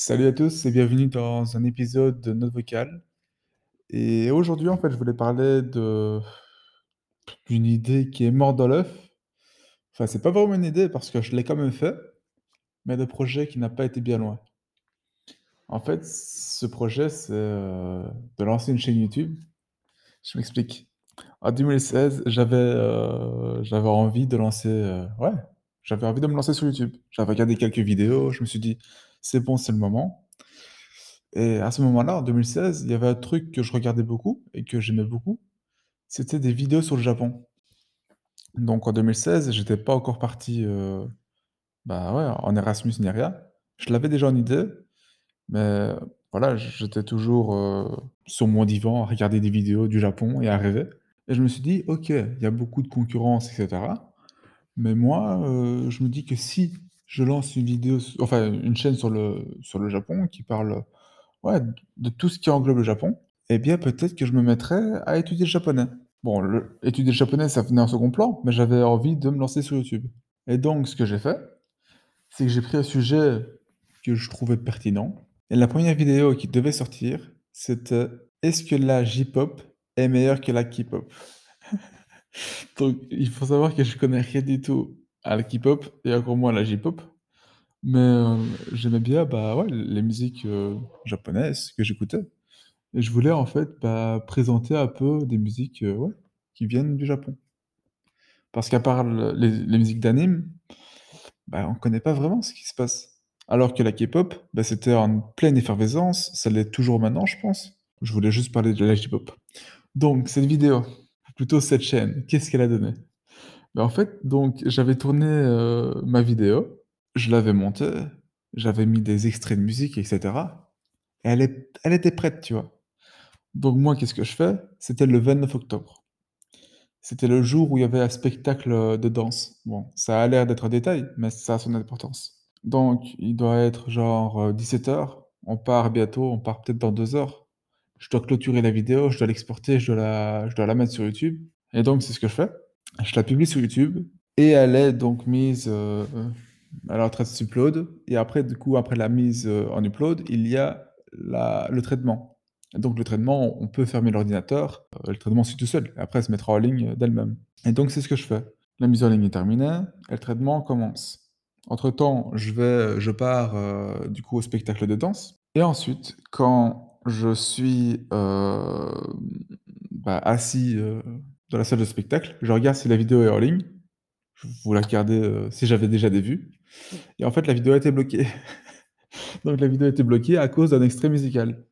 Salut à tous et bienvenue dans un épisode de Note Vocale. Et aujourd'hui, en fait, je voulais parler d'une idée qui est morte dans l'œuf. Enfin, c'est pas vraiment une idée parce que je l'ai quand même fait, mais de projet qui n'a pas été bien loin. En fait, ce projet, c'est euh, de lancer une chaîne YouTube. Je m'explique. En 2016, j'avais euh, envie de lancer, euh, ouais, j'avais envie de me lancer sur YouTube. J'avais regardé quelques vidéos, je me suis dit, c'est bon, c'est le moment. Et à ce moment-là, en 2016, il y avait un truc que je regardais beaucoup et que j'aimais beaucoup, c'était des vidéos sur le Japon. Donc en 2016, j'étais pas encore parti, heu, bah, ouais, en Erasmus ni rien. Je l'avais déjà en idée, mais voilà, j'étais toujours, heu, sur mon divan à regarder des vidéos du Japon et à rêver. Et je me suis dit: «OK, il y a beaucoup de concurrence et cetera, mais moi, heu, je me dis que si je lance une vidéo enfin une chaîne sur le Japon qui parle, de tout ce qui englobe le Japon, eh bien, peut-être que je me mettrais à étudier le japonais. Bon, étudier le japonais, ça venait en second plan, mais j'avais envie de me lancer sur YouTube. Et donc, ce que j'ai fait, c'est que j'ai pris un sujet que je trouvais pertinent. Et la première vidéo qui devait sortir, c'était: «Est-ce que la J-pop est meilleure que la K-pop?» Donc, il faut savoir que je connais rien du tout à la K-pop et encore moins à la J-pop. Mais, heu, j'aimais bien, bah, ouais, les musiques, heu, japonaises que j'écoutais et je voulais en fait, bah, présenter un peu des musiques, heu, ouais, qui viennent du Japon. Parce qu'à part le les musiques d'anime, bah, on connaît pas vraiment ce qui se passe. Alors que la K-pop, bah, c'était en pleine effervescence, ça l'est toujours maintenant, je pense. Je voulais juste parler de la J-pop. Donc cette vidéo, plutôt cette chaîne, qu'est-ce qu'elle a donné? Bah, en fait, donc j'avais tourné, heu, ma vidéo, je l'avais montée, j'avais mis des extraits de musique et cetera et elle est elle était prête, tu vois? Donc moi, qu'est-ce que je fais? C'était le 29 octobre. C'était le jour où il y avait un spectacle, heu, de danse. Bon, ça a l'air d'être un détail, mais ça a son importance. Donc il doit être genre, heu, 17:00, on part bientôt, on part peut-être dans 2 heures. Je dois clôturer la vidéo, je dois l'exporter, je dois la la mettre sur YouTube et donc c'est ce que je fais. Je la publie sur YouTube et elle est donc mise, est en train de s'upload et après du coup, après la mise, heu, en upload, il y a la le traitement. Donc le traitement, on peut fermer l'ordinateur, heu, le traitement suit tout seul. Après, elle se mettra en ligne, d'elle-même et donc c'est ce que je fais. La mise en ligne est terminée et le traitement commence. Entre temps, je je pars, heu, du coup au spectacle de danse et ensuite quand je suis, hem, bah, assis, heu, dans la salle de spectacle, je regarde si la vidéo est en ligne. Je voulais regarder, heu, si j'avais déjà des vues et en fait la vidéo a été bloquée. Donc la vidéo a été bloquée à cause d'un extrait musical.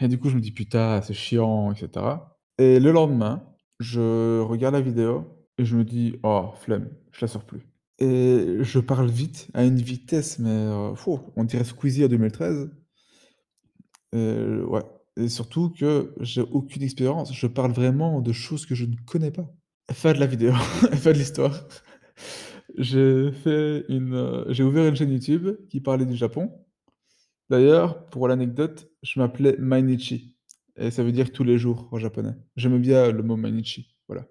Et du coup, je me dis: «Putain, c'est chiant» et cetera et le lendemain, je regarde la vidéo et je me dis: «Oh flemme, je la sors plus» et je parle vite, à une vitesse mais heu, on dirait Squeezie en 2013 ouais et surtout que j'ai aucune expérience. Je parle vraiment de choses que je ne connais pas. Fin de la vidéo, fin de l'histoire. J'ai fait une, j'ai ouvert une chaîne YouTube qui parlait du Japon D'ailleurs, pour l'anecdote, je m'appelais Mainichi et ça veut dire tous les jours en japonais. J'aimais bien le mot Mainichi, voilà.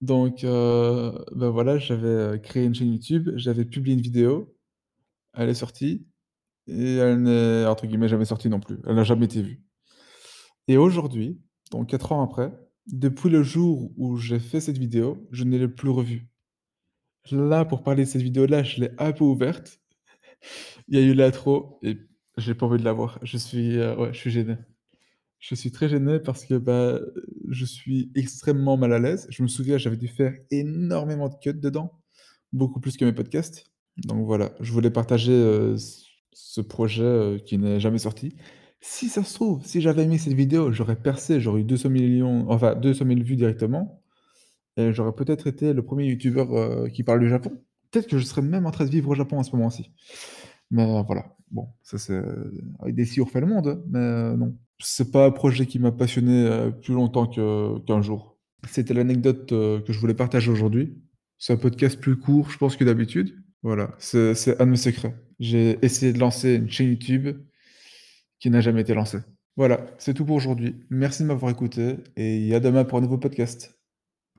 Donc bah, voilà, j'avais, créé une chaîne YouTube, j'avais publié une vidéo, elle est sortie et elle n'est entre guillemets «jamais sortie» non plus. Elle n'a jamais été vue et aujourd'hui, donc 4 ans après, depuis le jour où j'ai fait cette vidéo, je ne l'ai plus revue. Là, pour parler de cette vidéo-là, je l'ai un peu ouverte. Il y a eu l'intro et j'ai pas envie de la voir. Je suis, heu, ouais, je suis gêné. Je suis très gêné parce que, bah, je suis extrêmement mal à l'aise. Je me souviens, j'avais dû faire énormément de cuts dedans, beaucoup plus que mes podcasts. Donc voilà, je voulais partager, heu, ce projet, heu, qui n'est jamais sorti. Si ça se trouve, si j'avais mis cette vidéo, j'aurais percé, j'aurais eu 200 000 enfin 200 000 vues directement et j'aurais peut-être été le premier youtubeur, heu, qui parle du Japon. Peut-être que je serais même en train de vivre au Japon à ce moment-ci. Mais heu, voilà, bon, ça c'est avec des si on refait le monde, hein, mais heu, non. C'est pas un projet qui m'a passionné, plus longtemps qu'un jour. C'était l'anecdote, que je voulais partager aujourd'hui. C'est un podcast plus court, je pense, que d'habitude. Voilà, c'est un de mes secrets. J'ai essayé de lancer une chaîne YouTube qui n'a jamais été lancée. Voilà, c'est tout pour aujourd'hui. Merci de m'avoir écouté et à demain pour un nouveau podcast.